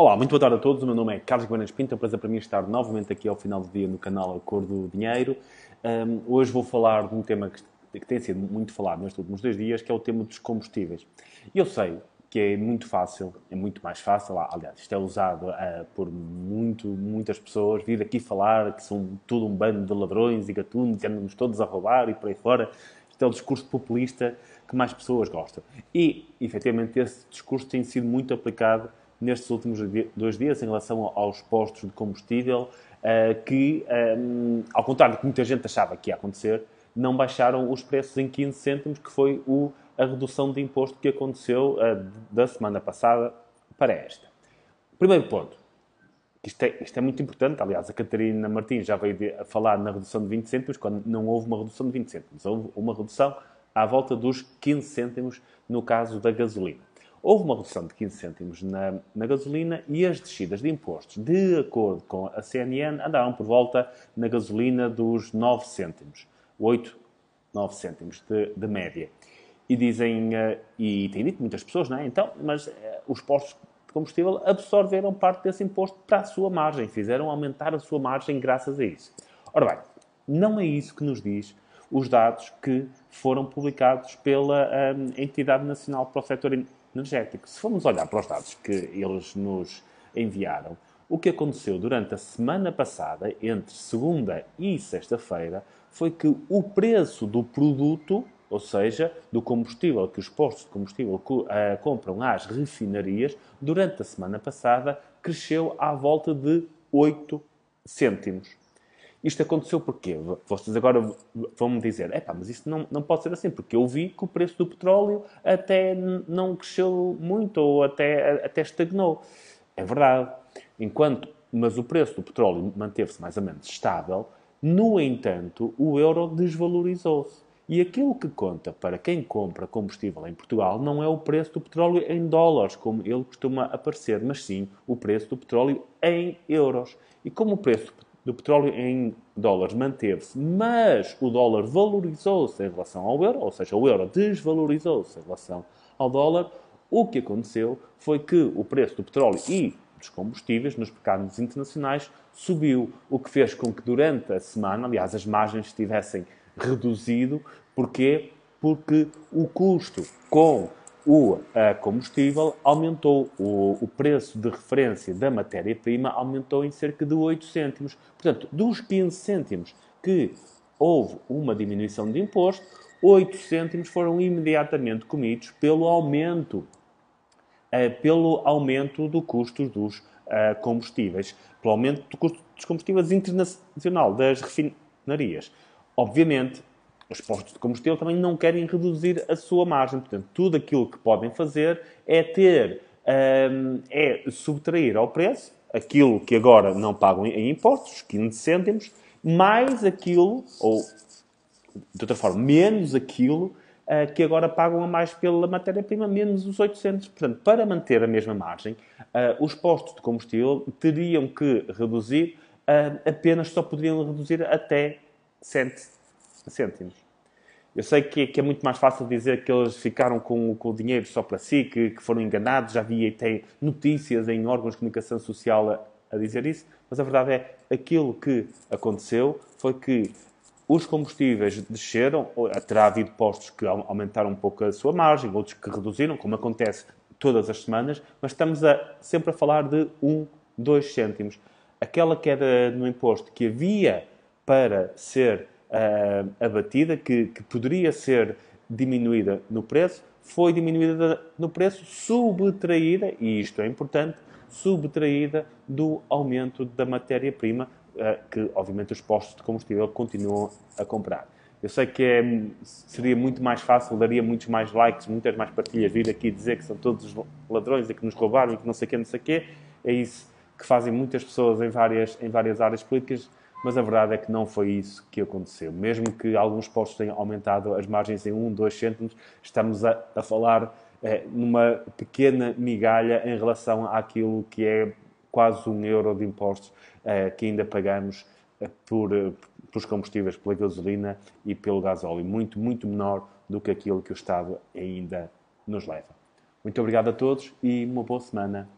Olá, muito boa tarde a todos. O meu nome é Carlos Guimarães Pinto. É um prazer para mim estar novamente aqui ao final do dia no canal Acordo do Dinheiro. Um, hoje vou falar de um tema que, que, tem sido muito falado nestes últimos dois dias, que é o tema dos combustíveis. E eu sei que é muito fácil, é muito mais fácil, aliás, isto é usado uh, por muito, muitas pessoas, vir aqui falar que são tudo um bando de ladrões e gatunos, e andamos todos a roubar e por aí fora. Isto é o discurso populista que mais pessoas gostam. E, efetivamente, esse discurso tem sido muito aplicado nestes últimos dois dias em relação aos postos de combustível, eh, que, ehm, ao contrário do que muita gente achava que ia acontecer, não baixaram os preços em 15 cêntimos, que foi a redução de imposto que aconteceu uh, da semana passada para esta. Primeiro ponto. Isto é, isto é, muito importante. Aliás, a Catarina Martins já veio a falar na redução de 20 cêntimos, quando não houve uma redução de 20 cêntimos. Houve uma redução à volta dos 15 cêntimos no caso da gasolina. Houve uma redução de 15 cêntimos na, na, gasolina e as descidas de impostos, de acordo com a CNN, andaram por volta na gasolina dos 9 cêntimos. 8, 9 cêntimos de, de média. E dizem, uh, e têm dito muitas pessoas, não é? Então, mas uh, os postos de combustível absorveram parte desse imposto para a sua margem, fizeram aumentar a sua margem graças a isso. Ora bem, não é isso que nos diz os dados que foram publicados pela um, eh, Entidade Nacional para o Setor energético. Se formos olhar para os dados que eles nos enviaram, o que aconteceu durante a semana passada, entre segunda e sexta-feira, foi que o preço do produto, ou seja, do combustível que os postos de combustível uh, compram às refinarias, durante a semana passada cresceu à volta de 8 cêntimos. Isto aconteceu porquê? Vocês agora vão me dizer, é mas isso não, não pode ser assim, porque eu vi que o preço do petróleo até não cresceu muito ou até, até estagnou. É verdade. Enquanto, mas o preço do petróleo manteve-se mais ou menos estável, no entanto, o euro desvalorizou-se. E aquilo que conta para quem compra combustível em Portugal não é o preço do petróleo em dólares, como ele costuma aparecer, mas sim o preço do petróleo em euros. E como o preço do petróleo em dólares manteve-se, mas o dólar valorizou-se em relação ao euro, ou seja, o euro desvalorizou-se em relação ao dólar, o que aconteceu foi que o preço do petróleo e dos combustíveis nos mercados internacionais subiu, o que fez com que durante a semana, aliás, as margens estivessem reduzido. Porquê? Porque o custo com o combustível aumentou, o, o preço de referência da matéria-prima aumentou em cerca de 8 cêntimos. Portanto, dos 15 cêntimos que houve uma diminuição de imposto, 8 cêntimos foram imediatamente comidos pelo aumento, uh, pelo aumento do custo dos uh, combustíveis, pelo aumento do custo dos combustíveis internacional das refinarias. Obviamente, os postos de combustível também não querem reduzir a sua margem. Portanto, tudo aquilo que podem fazer é ter, um, é subtrair ao preço aquilo que agora não pagam em impostos, 15 cêntimos, mais aquilo, ou de outra forma, menos aquilo uh, que agora pagam a mais pela matéria-prima, menos os 800. Portanto, para manter a mesma margem, uh, os postos de combustível teriam que reduzir, uh, apenas só poderiam reduzir até 7 cêntimos. Eu sei que, que, é muito mais fácil dizer que eles ficaram com, com o dinheiro só para si, que, que, foram enganados. Já vi até notícias em órgãos de comunicação social a, a dizer isso, mas a verdade é aquilo que aconteceu foi que os combustíveis desceram, terá havido postos que aumentaram um pouco a sua margem, outros que reduziram, como acontece todas as semanas, mas estamos a, sempre a falar de 1, 2 cêntimos. Aquela queda no imposto que havia para ser uh, abatida, que, que poderia ser diminuída no preço, foi diminuída no preço, subtraída, e isto é importante, subtraída do aumento da matéria-prima, uh, que obviamente os postos de combustível continuam a comprar. Eu sei que é, seria muito mais fácil, daria muitos mais likes, muitas mais partilhas, vir aqui dizer que são todos os ladrões e que nos roubaram e que não sei o que, não sei o quê. É isso que fazem muitas pessoas em várias, em várias áreas políticas mas a verdade é que não foi isso que aconteceu. Mesmo que alguns postos tenham aumentado as margens em 1, 2 cêntimos, estamos a, a falar é, numa pequena migalha em relação àquilo que é quase um euro de impostos é, que ainda pagamos é, por, pelos combustíveis, pela gasolina e pelo gasóleo. Muito, muito menor do que aquilo que o Estado ainda nos leva. Muito obrigado a todos e uma boa semana